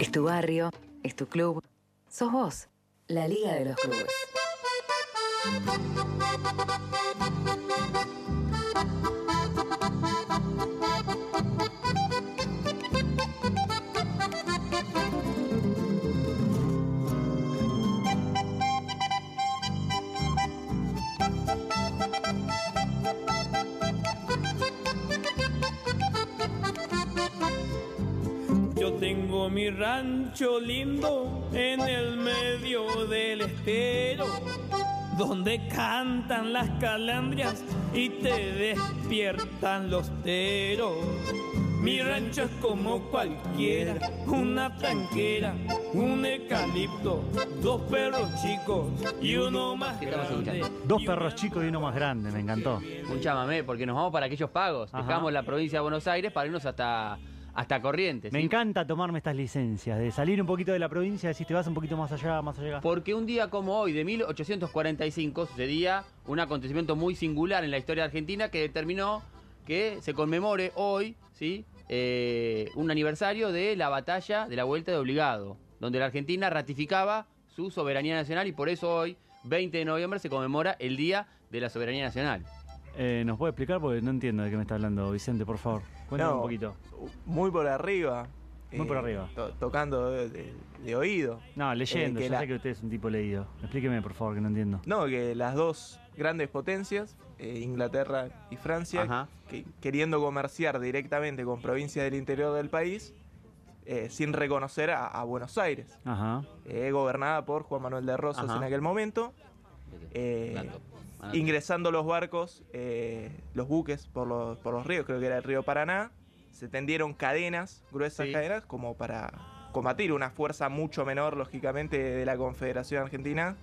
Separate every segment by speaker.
Speaker 1: Es tu barrio, es tu club, sos vos, la Liga de los Clubes.
Speaker 2: Tengo mi rancho lindo en el medio del estero, donde cantan las calandrias y te despiertan los teros. Mi rancho es como cualquiera, una tranquera, un eucalipto, dos perros chicos y uno más
Speaker 3: ¿Qué estamos
Speaker 2: grande.
Speaker 4: Dos perros chicos y uno más grande, me encantó.
Speaker 3: Un chamamé, porque nos vamos para aquellos pagos.
Speaker 4: Ajá.
Speaker 3: Dejamos la provincia de Buenos Aires para irnos hasta, hasta Corrientes.
Speaker 4: Me
Speaker 3: ¿sí?
Speaker 4: encanta tomarme estas licencias, de salir un poquito de la provincia, decís te vas un poquito más allá, más allá.
Speaker 3: Porque un día como hoy, de 1845, sucedía un acontecimiento muy singular en la historia argentina que determinó que se conmemore hoy, ¿sí? Eh, un aniversario de la batalla de la Vuelta de Obligado, donde la Argentina ratificaba su soberanía nacional y por eso hoy, 20 de noviembre, se conmemora el Día de la Soberanía Nacional.
Speaker 4: Eh, ¿Nos puede explicar? Porque no entiendo de qué me está hablando Vicente, por favor. Cuéntame
Speaker 5: No,
Speaker 4: un poquito.
Speaker 5: Muy por arriba.
Speaker 4: Muy por arriba.
Speaker 5: to- tocando de, de- de oído.
Speaker 4: No, leyendo,
Speaker 5: Eh,
Speaker 4: yo
Speaker 5: la-
Speaker 4: sé que usted es un tipo leído. Explíqueme, por favor, que no entiendo.
Speaker 5: No, que las dos grandes potencias, eh, Inglaterra y Francia, que, queriendo comerciar directamente con provincias del interior del país, eh, sin reconocer a, a Buenos Aires,
Speaker 4: Ajá.
Speaker 5: eh, gobernada por Juan Manuel de Rosas
Speaker 3: Ajá.
Speaker 5: en aquel momento, eh, Ingresando los barcos, eh, los buques por los, por los ríos, creo que era el río Paraná, se tendieron cadenas, gruesas
Speaker 3: Sí.
Speaker 5: cadenas, como para combatir una fuerza mucho menor, lógicamente, de la Confederación Argentina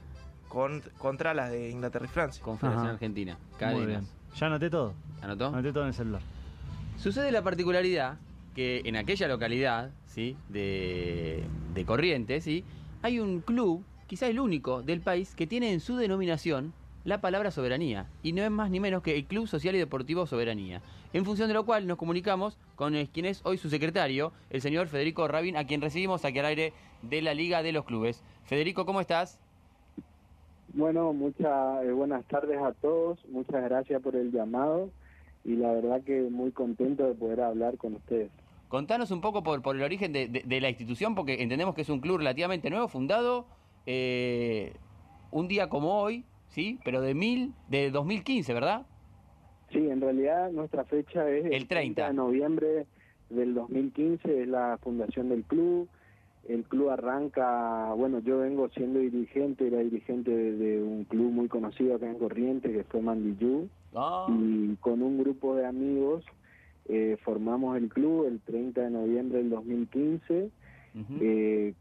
Speaker 5: con- contra las de Inglaterra y Francia.
Speaker 3: Confederación
Speaker 4: Ajá.
Speaker 3: Argentina.
Speaker 4: Muy
Speaker 3: Cadenas.
Speaker 4: bien. Ya anoté todo.
Speaker 3: ¿Anotó?
Speaker 4: Anoté todo en el celular.
Speaker 3: Sucede la particularidad que en aquella localidad, ¿sí? De, de Corrientes, ¿sí? Hay un club, quizá el único del país, que tiene en su denominación la palabra soberanía. Y no es más ni menos que el Club Social y Deportivo Soberanía. En función de lo cual nos comunicamos con eh, quien es hoy su secretario, el señor Federico Rabin, a quien recibimos aquí al aire de la Liga de los Clubes. Federico, ¿cómo estás?
Speaker 6: Bueno, muchas buenas tardes a todos, muchas gracias por el llamado y la verdad que muy contento de poder hablar con ustedes.
Speaker 3: Contanos un poco por, por el origen de, de- de la institución, porque entendemos que es un club relativamente nuevo, fundado eh, un día como hoy, ¿sí? Pero de mil, de 2015, ¿verdad?
Speaker 6: Sí, en realidad nuestra fecha es
Speaker 3: El 30.
Speaker 6: de noviembre del 2015, es la fundación del club. El club arranca, bueno, yo vengo siendo dirigente, era dirigente de, un club muy conocido acá en Corrientes, que fue Mandillú.
Speaker 3: Ah,
Speaker 6: y con un grupo de amigos eh, formamos el club el 30 de noviembre del 2015.
Speaker 3: ujú.
Speaker 6: Eh,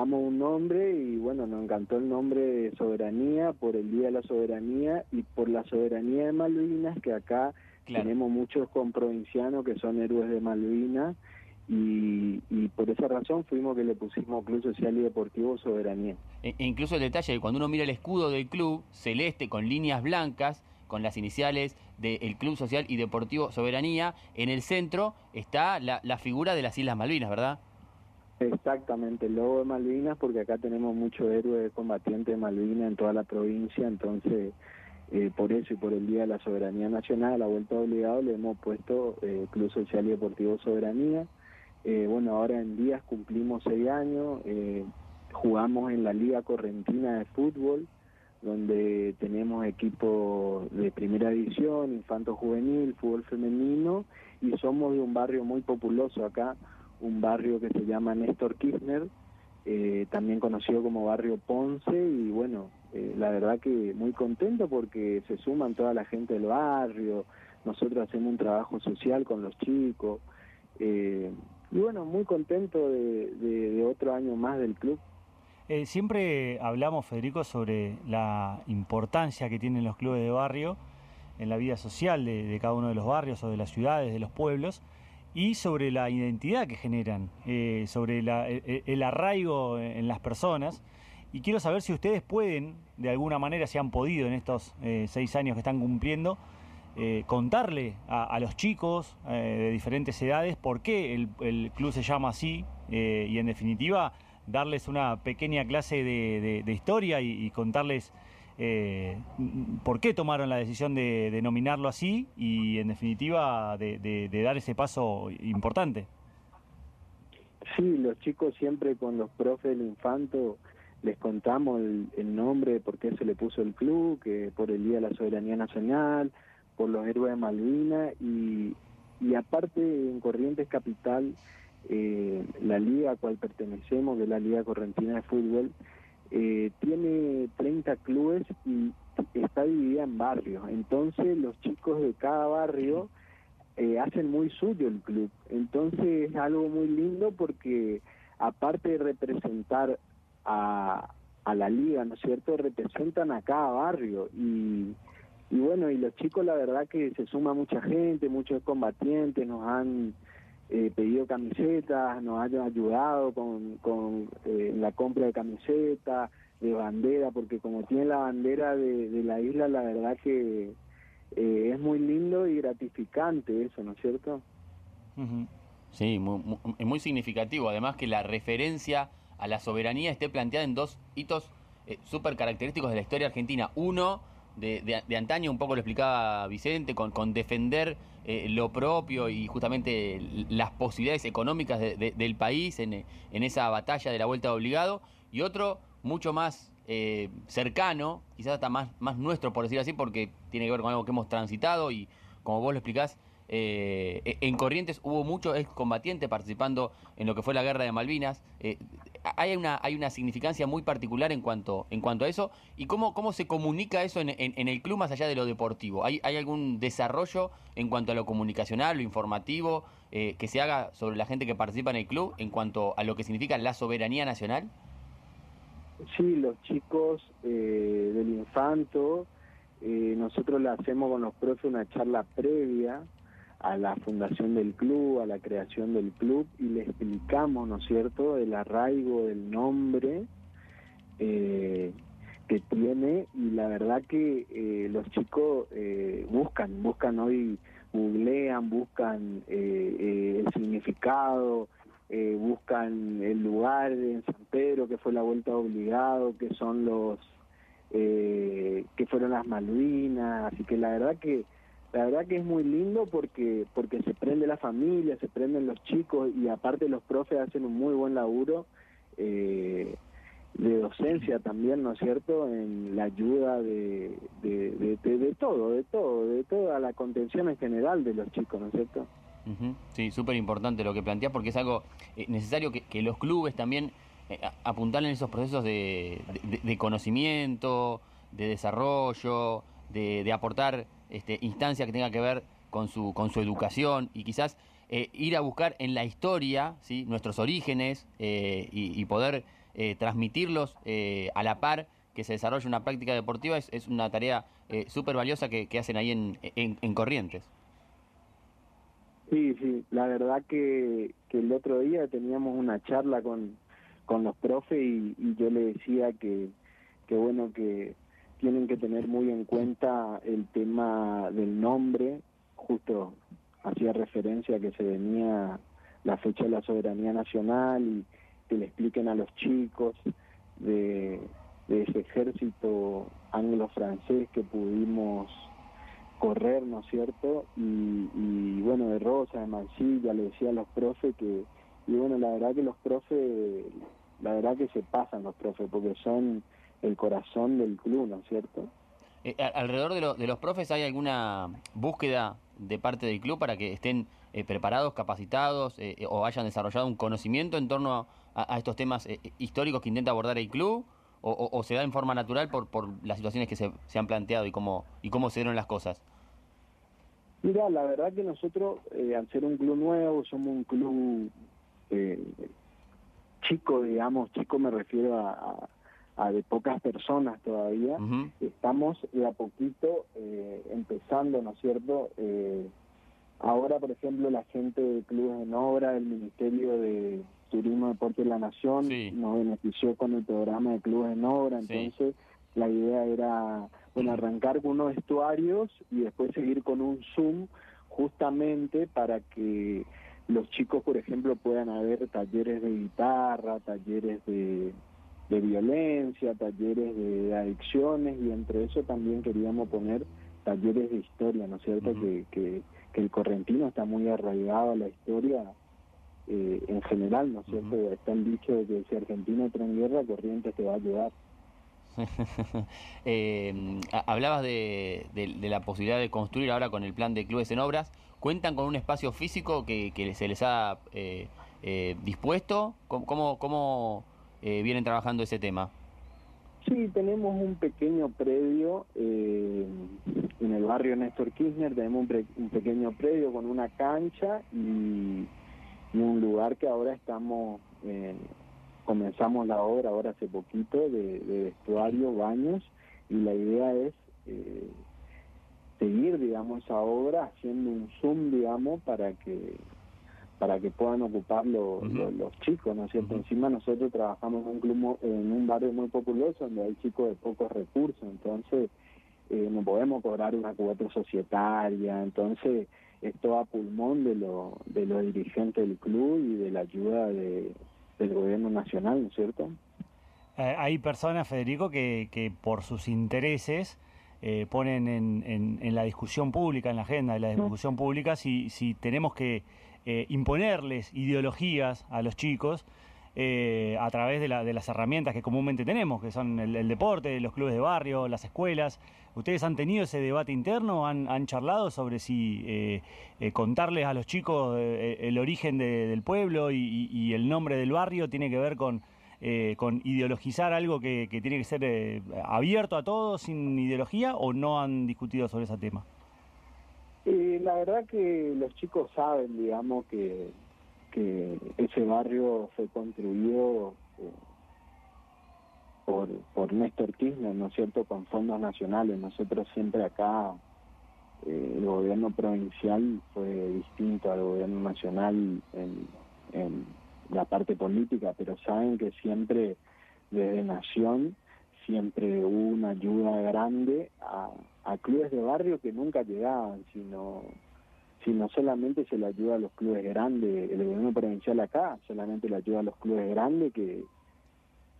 Speaker 6: buscamos un nombre y bueno, nos encantó el nombre de Soberanía por el Día de la Soberanía y por la soberanía de Malvinas, que acá
Speaker 3: Claro.
Speaker 6: tenemos muchos comprovincianos que son héroes de Malvinas y, y por esa razón fuimos que le pusimos Club Social y Deportivo Soberanía.
Speaker 3: E- e incluso el detalle de cuando uno mira el escudo del club, celeste con líneas blancas, con las iniciales del Club Social y Deportivo Soberanía, en el centro está la, la figura de las Islas Malvinas, ¿verdad?
Speaker 6: Exactamente, el logo de Malvinas, porque acá tenemos muchos héroes combatientes de Malvinas en toda la provincia, entonces eh, por eso y por el Día de la Soberanía Nacional, a la vuelta obligado, le hemos puesto eh, Club Social y Deportivo Soberanía. Eh, bueno, ahora en días cumplimos seis años, eh, jugamos en la Liga Correntina de Fútbol, donde tenemos equipos de primera división, infanto juvenil, fútbol femenino, y somos de un barrio muy populoso acá, un barrio que se llama Néstor Kirchner, eh, también conocido como barrio Ponce, y bueno, eh, la verdad que muy contento porque se suman toda la gente del barrio, nosotros hacemos un trabajo social con los chicos, eh, y bueno, muy contento de, otro año más del club.
Speaker 4: Eh, siempre hablamos, Federico, sobre la importancia que tienen los clubes de barrio en la vida social de cada uno de los barrios o de las ciudades, de los pueblos, y sobre la identidad que generan, eh, sobre la- el, el arraigo en las personas. Y quiero saber si ustedes pueden, de alguna manera, si han podido en estos eh, seis años que están cumpliendo, eh, contarle a, los chicos de diferentes edades por qué el, club se llama así y en definitiva darles una pequeña clase de, historia y, contarles por qué tomaron la decisión de denominarlo así y en definitiva de, dar ese paso importante.
Speaker 6: Sí, los chicos siempre con los profes del infanto les contamos el, el nombre, por qué se le puso el club, que por el Día de la Soberanía Nacional, por los héroes de Malvinas y, y aparte en Corrientes Capital, eh, la liga a cual pertenecemos, que es la Liga Correntina de Fútbol, eh, tiene 30 clubes y está dividida en barrios. Entonces los chicos de cada barrio eh, hacen muy suyo el club. Entonces es algo muy lindo porque aparte de representar a, a la liga, ¿no es cierto? Representan a cada barrio y y bueno, y los chicos la verdad que se suma mucha gente, muchos combatientes, nos han eh, pedido camisetas, nos han ayudado con, con eh, la compra de camisetas, de bandera, porque como tiene la bandera de, la isla, la verdad que eh, es muy lindo y gratificante eso, ¿no es cierto?
Speaker 3: Sí, muy, muy, significativo. Además que la referencia a la soberanía esté planteada en dos hitos súper característicos de la historia argentina. Uno, de, antaño, un poco lo explicaba Vicente, con, con defender eh, lo propio y justamente las posibilidades económicas del país en, esa batalla de la vuelta de obligado, y otro mucho más eh, cercano, quizás hasta más, más nuestro, por decir así, porque tiene que ver con algo que hemos transitado y como vos lo explicás, eh, en Corrientes hubo muchos excombatientes participando en lo que fue la guerra de Malvinas. Hay, una, hay una significancia muy particular en cuanto, en cuanto a eso. ¿Y cómo, cómo se comunica eso en, el club más allá de lo deportivo? ¿Hay, ¿Hay algún desarrollo en cuanto a lo comunicacional, lo informativo, eh, que se haga sobre la gente que participa en el club en cuanto a lo que significa la soberanía nacional?
Speaker 6: Sí, los chicos del infanto, nosotros le hacemos con los profes una charla previa a la fundación del club, a la creación del club y le explicamos, ¿no es cierto?, el arraigo del nombre eh, que tiene y la verdad que eh, los chicos eh, buscan, buscan hoy, googlean, buscan el significado, buscan el lugar en San Pedro que fue la vuelta obligado, que son los, que fueron las Malvinas, así que la verdad que la verdad que es muy lindo porque porque se prende la familia, se prenden los chicos y aparte los profes hacen un muy buen laburo eh, de docencia también, ¿no es cierto?, en la ayuda de, de, de, todo, de todo, de toda la contención en general de los chicos, ¿no es cierto?
Speaker 3: Sí, súper importante lo que planteas porque es algo eh, necesario que, los clubes también eh, apuntalen esos procesos de, conocimiento, de desarrollo, de, aportar este, instancia que tenga que ver con su, con su educación y quizás eh, ir a buscar en la historia ¿sí? nuestros orígenes eh, y, poder eh, transmitirlos a la par que se desarrolle una práctica deportiva es, una tarea súper valiosa que, hacen ahí en, en, Corrientes.
Speaker 6: Sí, sí, la verdad que, que el otro día teníamos una charla con, con los profes y, y yo le decía que, que bueno, que tienen que tener muy en cuenta el tema del nombre, justo hacía referencia a que se venía la fecha de la soberanía nacional y que le expliquen a los chicos de, ese ejército anglo-francés que pudimos correr, ¿no es cierto? Y, bueno, de Rosa, de Mansilla, le decía a los profes que, y bueno, la verdad que los profes, la verdad que se pasan los profes, porque son el corazón del club, ¿no es cierto?
Speaker 3: Eh, alrededor de, de, los profes hay alguna búsqueda de parte del club para que estén eh, preparados, capacitados eh, o hayan desarrollado un conocimiento en torno a, estos temas históricos que intenta abordar el club o, se da en forma natural por, por las situaciones que se, se, han planteado y cómo, y cómo se dieron las cosas.
Speaker 6: Mira, la verdad que nosotros, al ser un club nuevo, somos un club chico, digamos, chico me refiero a de pocas personas todavía. Estamos de a poquito eh, empezando, ¿no es cierto? Eh, ahora, por ejemplo, la gente de Clubes en Obra, el Ministerio de Turismo, Deporte de la Nación, nos benefició con el programa de Clubes en Obra, entonces la idea era bueno, arrancar con unos vestuarios y después seguir con un Zoom justamente para que los chicos, por ejemplo, puedan haber talleres de guitarra, talleres de, violencia, talleres de adicciones y entre eso también queríamos poner talleres de historia, ¿no es cierto? que, que, el correntino está muy arraigado a la historia eh, en general, ¿no es cierto? Está el dicho de que si Argentina entra en guerra, Corrientes te va a ayudar.
Speaker 3: eh, hablabas de, la posibilidad de construir ahora con el plan de clubes en obras. ¿Cuentan con un espacio físico que, se les ha eh, eh, dispuesto? ¿Cómo, cómo, eh, vienen trabajando ese tema?
Speaker 6: Sí, tenemos un pequeño predio en el barrio Néstor Kirchner, tenemos un, pequeño predio con una cancha y, un lugar que ahora estamos comenzamos la obra ahora hace poquito de, vestuario, baños, y la idea es eh, seguir, digamos, esa obra haciendo un zoom, digamos, para que para que puedan ocupar los chicos, ¿no es cierto? Encima nosotros trabajamos en un, club, en un barrio muy populoso donde hay chicos de pocos recursos, entonces eh, no podemos cobrar una cuota societaria, entonces esto a pulmón de, lo, de los dirigentes del club y de la ayuda de, del gobierno nacional, ¿no es cierto?
Speaker 4: Eh, hay personas, Federico, que, que por sus intereses eh, ponen en, en, la discusión pública, en la agenda de la discusión pública, si, si tenemos que eh, imponerles ideologías a los chicos a través de, la, de, las herramientas que comúnmente tenemos, que son el, deporte, los clubes de barrio, las escuelas. ¿Ustedes han tenido ese debate interno? ¿Han, charlado sobre si contarles a los chicos el origen del pueblo y, el nombre del barrio tiene que ver con, con ideologizar algo que, tiene que ser abierto a todos sin ideología o no han discutido sobre ese tema?
Speaker 6: La verdad que los chicos saben, digamos, que, que ese barrio fue construido por, por Néstor Kirchner, ¿no es cierto?, con fondos nacionales. Nosotros siempre acá, eh, el gobierno provincial fue distinto al gobierno nacional en, en la parte política, pero saben que siempre desde Nación siempre una ayuda grande a, a clubes de barrio que nunca llegaban, sino sino solamente se le ayuda a los clubes grandes, el gobierno provincial acá solamente le ayuda a los clubes grandes que,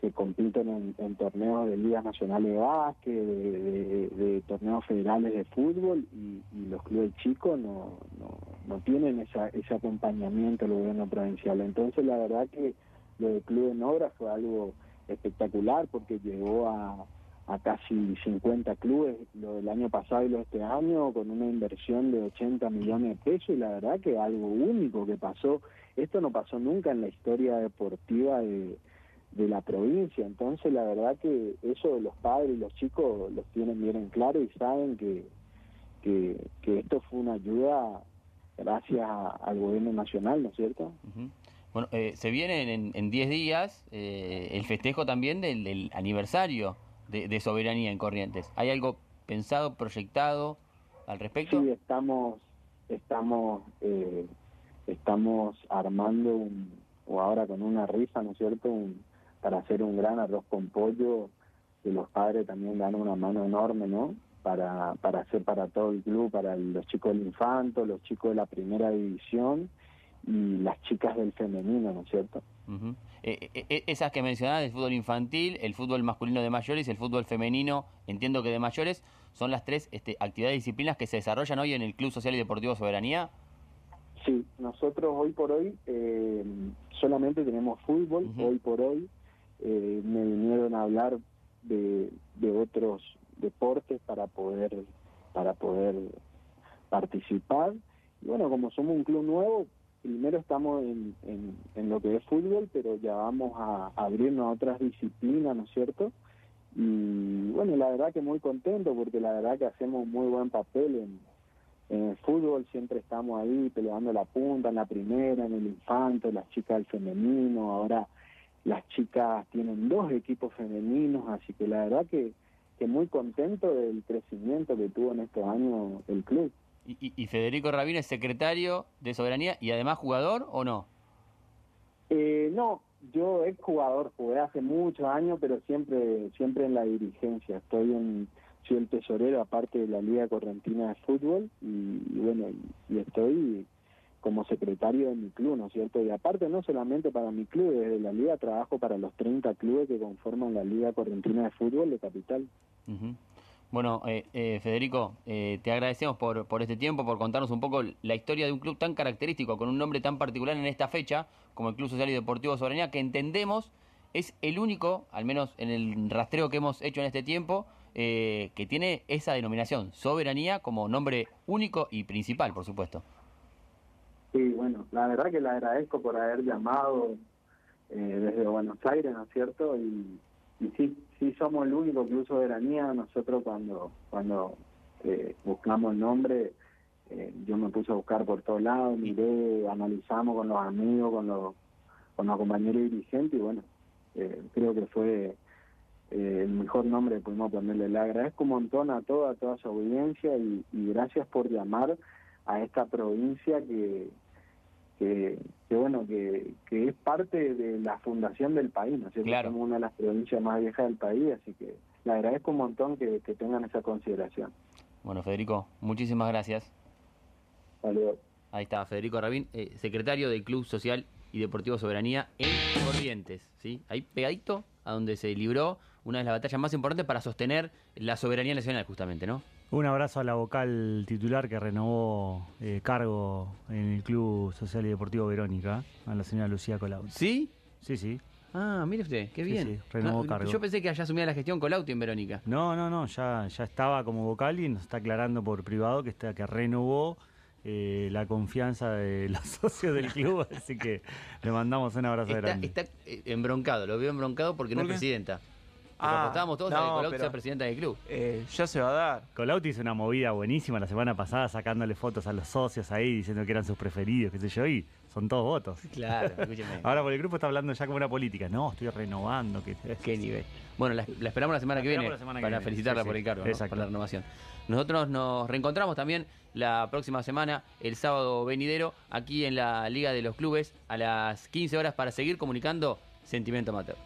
Speaker 6: que compiten en, torneos de ligas nacionales de básquet, de, torneos federales de fútbol y, los clubes chicos no, no, no tienen esa, ese acompañamiento del gobierno provincial. Entonces la verdad que lo de Club en Obra fue algo espectacular porque llegó a, a casi 50 clubes lo del año pasado y lo de este año con una inversión de 80 millones de pesos y la verdad que algo único que pasó, esto no pasó nunca en la historia deportiva de de la provincia. Entonces, la verdad que eso los padres y los chicos los tienen bien en claro y saben que, que, esto fue una ayuda gracias al gobierno nacional, ¿no es cierto?
Speaker 3: Bueno, eh, se viene en 10 días eh, el festejo también del, aniversario de, soberanía en Corrientes. ¿Hay algo pensado, proyectado al respecto?
Speaker 6: Sí, estamos, estamos, eh, estamos armando un, o ahora con una risa, ¿no es cierto? Un, para hacer un gran arroz con pollo, que los padres también dan una mano enorme, ¿no? Para, para hacer para todo el club, para los chicos del infanto, los chicos de la primera división y las chicas del femenino, ¿no es cierto?
Speaker 3: Eh, eh, eh, esas que mencionabas, el fútbol infantil, el fútbol masculino de mayores y el fútbol femenino, entiendo que de mayores, son las tres este, actividades y disciplinas que se desarrollan hoy en el Club Social y Deportivo Soberanía.
Speaker 6: Sí, nosotros hoy por hoy solamente tenemos fútbol, hoy por hoy eh, me vinieron a hablar de, de otros deportes para poder para poder participar y bueno como somos un club nuevo primero estamos en, en, lo que es fútbol pero ya vamos a, abrirnos a otras disciplinas no es cierto y bueno la verdad que muy contento porque la verdad que hacemos muy buen papel en, en el fútbol siempre estamos ahí peleando la punta en la primera en el infanto las chicas del femenino ahora las chicas tienen dos equipos femeninos, así que la verdad que, que muy contento del crecimiento que tuvo en estos años el club.
Speaker 3: ¿Y, Federico Rabín es secretario de Soberanía y además jugador o no?
Speaker 6: Eh, no, yo ex jugador, jugué hace muchos años, pero siempre siempre en la dirigencia. Estoy en soy el tesorero aparte de la Liga Correntina de Fútbol y, bueno, y, estoy como secretario de mi club, ¿no es cierto? Y aparte no solamente para mi club, desde la liga trabajo para los 30 clubes que conforman la Liga Correntina de Fútbol de Capital.
Speaker 3: Bueno, eh, eh, Federico, eh, te agradecemos por, por este tiempo, por contarnos un poco la historia de un club tan característico, con un nombre tan particular en esta fecha, como el Club Social y Deportivo Soberanía, que entendemos es el único, al menos en el rastreo que hemos hecho en este tiempo, eh, que tiene esa denominación, soberanía, como nombre único y principal, por supuesto.
Speaker 6: Sí, bueno, la verdad que le agradezco por haber llamado eh, desde Buenos Aires, ¿no es cierto? Sí, sí somos el único Club Soberanía. Nosotros cuando cuando eh, buscamos el nombre, yo me puse a buscar por todos lados, miré, analizamos con los amigos, con los, con los compañeros dirigentes y bueno, creo que fue eh, el mejor nombre que pudimos ponerle. Le agradezco un montón a toda, toda su audiencia y, gracias por llamar a esta provincia que, que, bueno, que, que, es parte de la fundación del país, ¿no es cierto? Somos una de las provincias más viejas del país, así que le agradezco un montón que, tengan esa consideración.
Speaker 3: Bueno, Federico, muchísimas gracias.
Speaker 6: Saludos.
Speaker 3: Ahí está, Federico Rabín, eh, secretario del Club Social y Deportivo Soberanía en Corrientes, ¿sí? Ahí pegadito a donde se libró una de las batallas más importantes para sostener la soberanía nacional, justamente, ¿no?
Speaker 4: Un abrazo a la vocal titular que renovó eh, cargo en el Club Social y Deportivo Verónica, a la señora Lucía Colau.
Speaker 3: ¿Sí?
Speaker 4: Sí, sí.
Speaker 3: Ah, mire usted, qué bien.
Speaker 4: Sí, renovó cargo.
Speaker 3: Yo pensé que allá asumía la gestión Colauti en Verónica.
Speaker 4: No, no, no, ya, ya estaba como vocal y nos está aclarando por privado que, está, que renovó eh, la confianza de los socios del club, así que le mandamos un abrazo grande.
Speaker 3: Está eh, embroncado, lo veo embroncado porque no es presidenta. Ah, estábamos todos no, a que sea presidenta del club.
Speaker 5: Eh, ya se va a dar.
Speaker 4: Colauti hizo una movida buenísima la semana pasada sacándole fotos a los socios ahí diciendo que eran sus preferidos, qué sé yo, y son todos votos.
Speaker 3: Claro, escúcheme.
Speaker 4: Ahora por el grupo está hablando ya como una política. No, estoy renovando.
Speaker 3: Qué nivel. Bueno, la, esperamos la semana que viene para felicitarla por el cargo, por la renovación. Nosotros nos reencontramos también la próxima semana, el sábado venidero, aquí en la Liga de los Clubes, a las 15 horas para seguir comunicando Sentimiento Amateur.